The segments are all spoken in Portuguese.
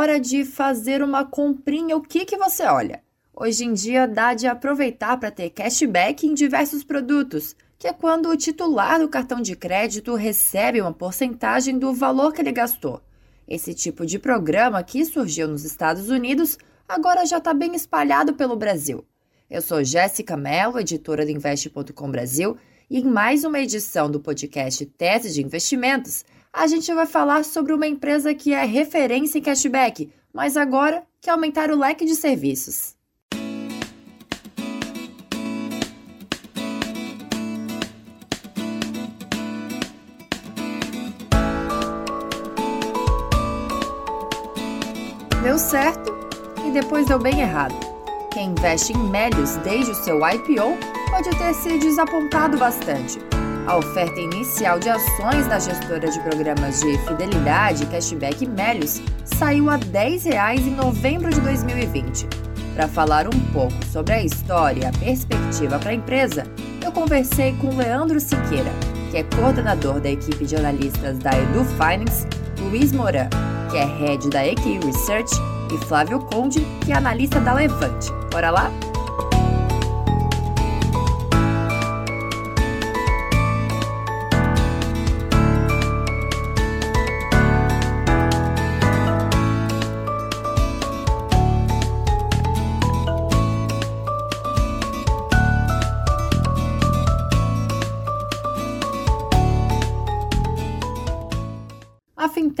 hora de fazer uma comprinha, o que, que você olha? Hoje em dia dá de aproveitar para ter cashback em diversos produtos, que é quando o titular do cartão de crédito recebe uma porcentagem do valor que ele gastou. Esse tipo de programa que surgiu nos Estados Unidos agora já está bem espalhado pelo Brasil. Eu sou Jéssica Mello, editora do Investe.com Brasil, e em mais uma edição do podcast Tese de Investimentos, a gente vai falar sobre uma empresa que é referência em cashback, mas agora quer aumentar o leque de serviços. Deu certo e depois deu bem errado. Quem investe em Melios desde o seu IPO pode ter se desapontado bastante. A oferta inicial de ações da gestora de programas de fidelidade cashback Melios saiu a R$ 10 em novembro de 2020. Para falar um pouco sobre a história e a perspectiva para a empresa, eu conversei com Leandro Siqueira, que é coordenador da equipe de analistas da Edu Finance, Luiz Moran, que é head da EQ Research, e Flávio Conde, que é analista da Levante. Bora lá?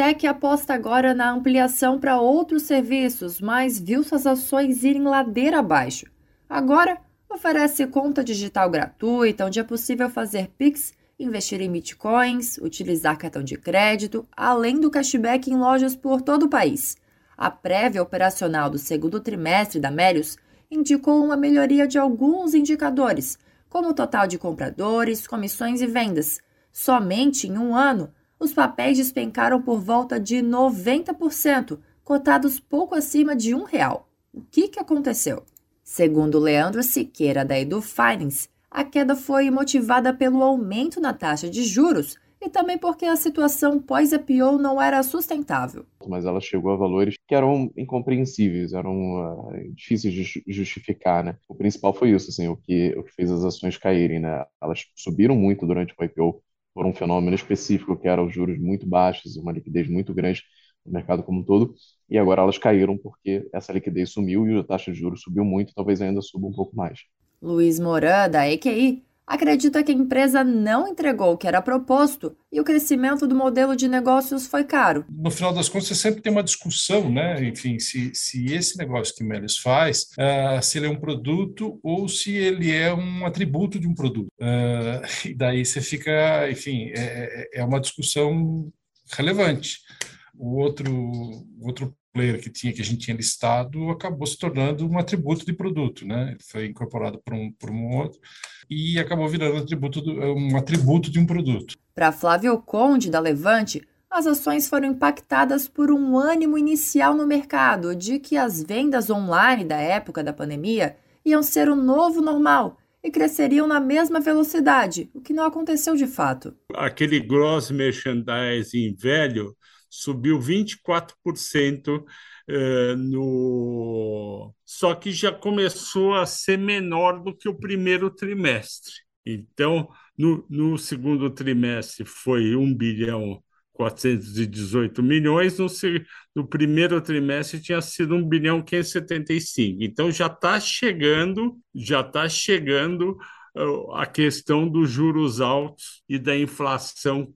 Fintech aposta agora na ampliação para outros serviços, mas viu suas ações irem ladeira abaixo. Agora, oferece conta digital gratuita, onde é possível fazer Pix, investir em bitcoins, utilizar cartão de crédito, além do cashback em lojas por todo o país. A prévia operacional do segundo trimestre da Melius indicou uma melhoria de alguns indicadores, como o total de compradores, comissões e vendas. Somente em um ano, os papéis despencaram por volta de 90%, cotados pouco acima de um real. O que, que aconteceu? Segundo Leandro Siqueira, da Edu Finance, a queda foi motivada pelo aumento na taxa de juros e também porque a situação pós-IPO não era sustentável. Mas ela chegou a valores que eram incompreensíveis, eram uh, difíceis de justificar, né? O principal foi isso, assim, o que, o que fez as ações caírem, né? Elas subiram muito durante o IPO, por um fenômeno específico, que era os juros muito baixos uma liquidez muito grande no mercado como um todo, e agora elas caíram porque essa liquidez sumiu e a taxa de juros subiu muito, talvez ainda suba um pouco mais. Luiz Moran, da EQI, acredita que a empresa não entregou o que era proposto e o crescimento do modelo de negócios foi caro. No final das contas, você sempre tem uma discussão, né? Enfim, se, se esse negócio que Melis faz, uh, se ele é um produto ou se ele é um atributo de um produto. Uh, e daí você fica, enfim, é, é, é uma discussão relevante. O outro, outro player que tinha que a gente tinha listado acabou se tornando um atributo de produto, né? Foi incorporado por um por um outro e acabou virando atributo do, um atributo de um produto. Para Flávio Conde da Levante, as ações foram impactadas por um ânimo inicial no mercado de que as vendas online da época da pandemia iam ser o novo normal e cresceriam na mesma velocidade, o que não aconteceu de fato. Aquele gross merchandising velho subiu 24% eh, no. Só que já começou a ser menor do que o primeiro trimestre. Então, no, no segundo trimestre foi 1 bilhão 418 milhões, no, no primeiro trimestre tinha sido 1 bilhão 575. Então já está chegando, já está chegando a questão dos juros altos e da inflação,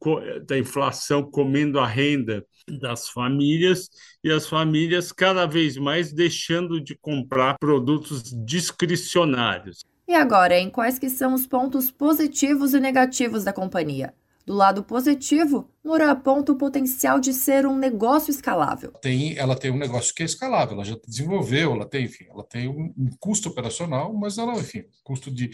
da inflação comendo a renda das famílias e as famílias cada vez mais deixando de comprar produtos discricionários. E agora, em quais que são os pontos positivos e negativos da companhia? Do lado positivo, Moura aponta o potencial de ser um negócio escalável. Tem, ela tem um negócio que é escalável, ela já desenvolveu, ela tem, enfim, ela tem um, um custo operacional, mas ela, enfim, custo de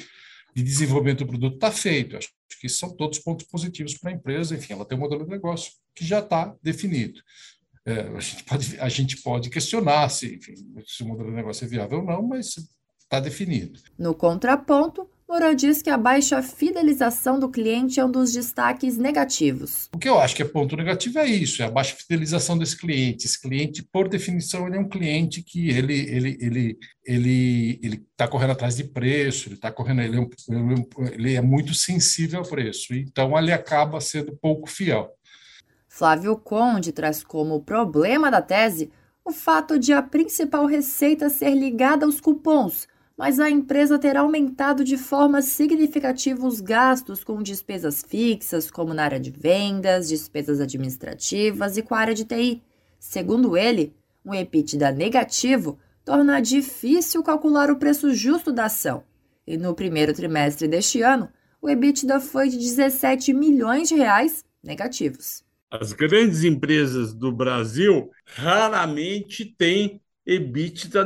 de desenvolvimento do produto está feito. Acho que são todos pontos positivos para a empresa. Enfim, ela tem um modelo de negócio que já está definido. É, a, gente pode, a gente pode questionar se, enfim, se o modelo de negócio é viável ou não, mas está definido. No contraponto, Moura diz que a baixa fidelização do cliente é um dos destaques negativos. O que eu acho que é ponto negativo é isso, é a baixa fidelização desse cliente. Esse cliente, por definição, ele é um cliente que ele ele ele ele ele está correndo atrás de preço, ele está correndo, ele é, um, ele é muito sensível ao preço, então ele acaba sendo pouco fiel. Flávio Conde traz como problema da tese o fato de a principal receita ser ligada aos cupons mas a empresa terá aumentado de forma significativa os gastos com despesas fixas, como na área de vendas, despesas administrativas e com a área de TI. Segundo ele, um EBITDA negativo torna difícil calcular o preço justo da ação. E no primeiro trimestre deste ano, o EBITDA foi de 17 milhões de reais negativos. As grandes empresas do Brasil raramente têm EBITDA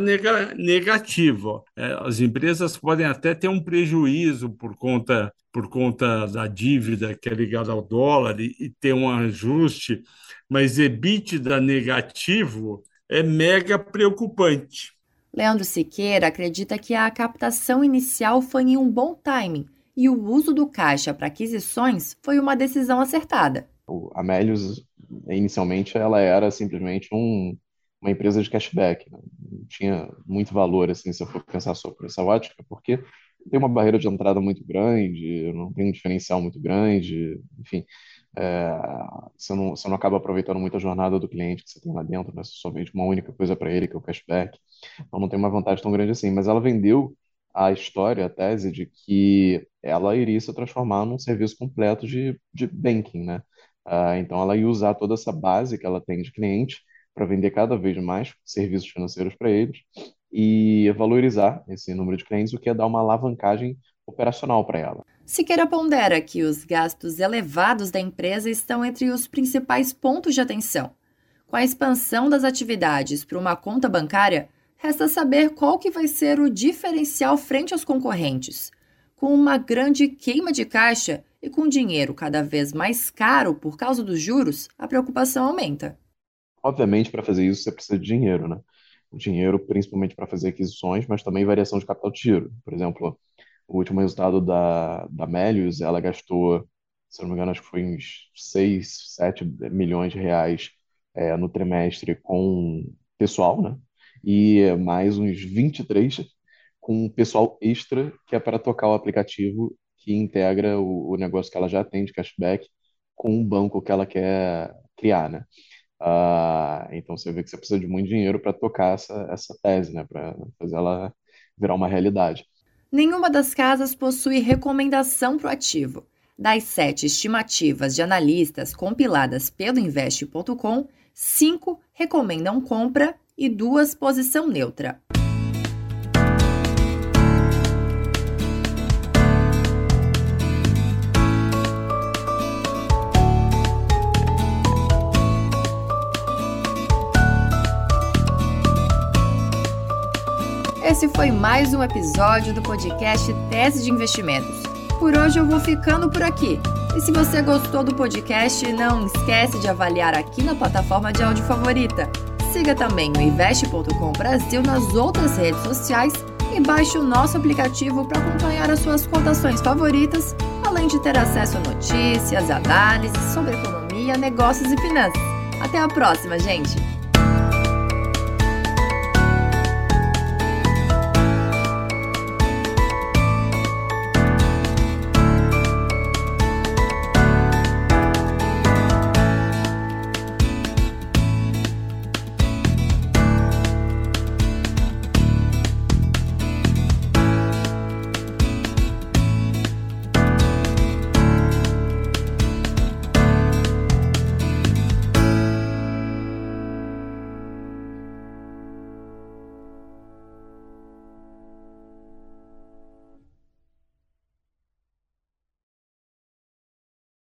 negativo. É, as empresas podem até ter um prejuízo por conta, por conta da dívida que é ligada ao dólar e, e ter um ajuste, mas EBITDA negativo é mega preocupante. Leandro Siqueira acredita que a captação inicial foi em um bom timing e o uso do caixa para aquisições foi uma decisão acertada. A Melius, inicialmente, ela era simplesmente um, uma empresa de cashback. Né? Não tinha muito valor, assim, se eu for pensar só por essa ótica, porque tem uma barreira de entrada muito grande, não tem um diferencial muito grande, enfim, é, você, não, você não acaba aproveitando muito a jornada do cliente que você tem lá dentro, né? Você só vende uma única coisa para ele, que é o cashback. Então não tem uma vantagem tão grande assim. Mas ela vendeu a história, a tese de que ela iria se transformar num serviço completo de, de banking, né? Ah, então ela ia usar toda essa base que ela tem de cliente para vender cada vez mais serviços financeiros para eles e valorizar esse número de clientes, o que é dar uma alavancagem operacional para ela. Siqueira pondera que os gastos elevados da empresa estão entre os principais pontos de atenção. Com a expansão das atividades para uma conta bancária, resta saber qual que vai ser o diferencial frente aos concorrentes. Com uma grande queima de caixa e com dinheiro cada vez mais caro por causa dos juros, a preocupação aumenta. Obviamente, para fazer isso, você precisa de dinheiro, né? Dinheiro principalmente para fazer aquisições, mas também variação de capital de giro. Por exemplo, o último resultado da, da Melius, ela gastou, se não me engano, acho que foi uns 6, 7 milhões de reais é, no trimestre com pessoal, né? E mais uns 23 com pessoal extra, que é para tocar o aplicativo que integra o, o negócio que ela já tem de cashback com o banco que ela quer criar, né? Uh, então você vê que você precisa de muito dinheiro para tocar essa, essa tese, né? Para fazer ela virar uma realidade. Nenhuma das casas possui recomendação para o ativo. Das sete estimativas de analistas compiladas pelo Investe.com, cinco recomendam compra e duas posição neutra. Esse foi mais um episódio do podcast Tese de Investimentos. Por hoje eu vou ficando por aqui. E se você gostou do podcast, não esquece de avaliar aqui na plataforma de áudio favorita. Siga também o Investe.com Brasil nas outras redes sociais e baixe o nosso aplicativo para acompanhar as suas cotações favoritas, além de ter acesso a notícias, análises sobre economia, negócios e finanças. Até a próxima, gente!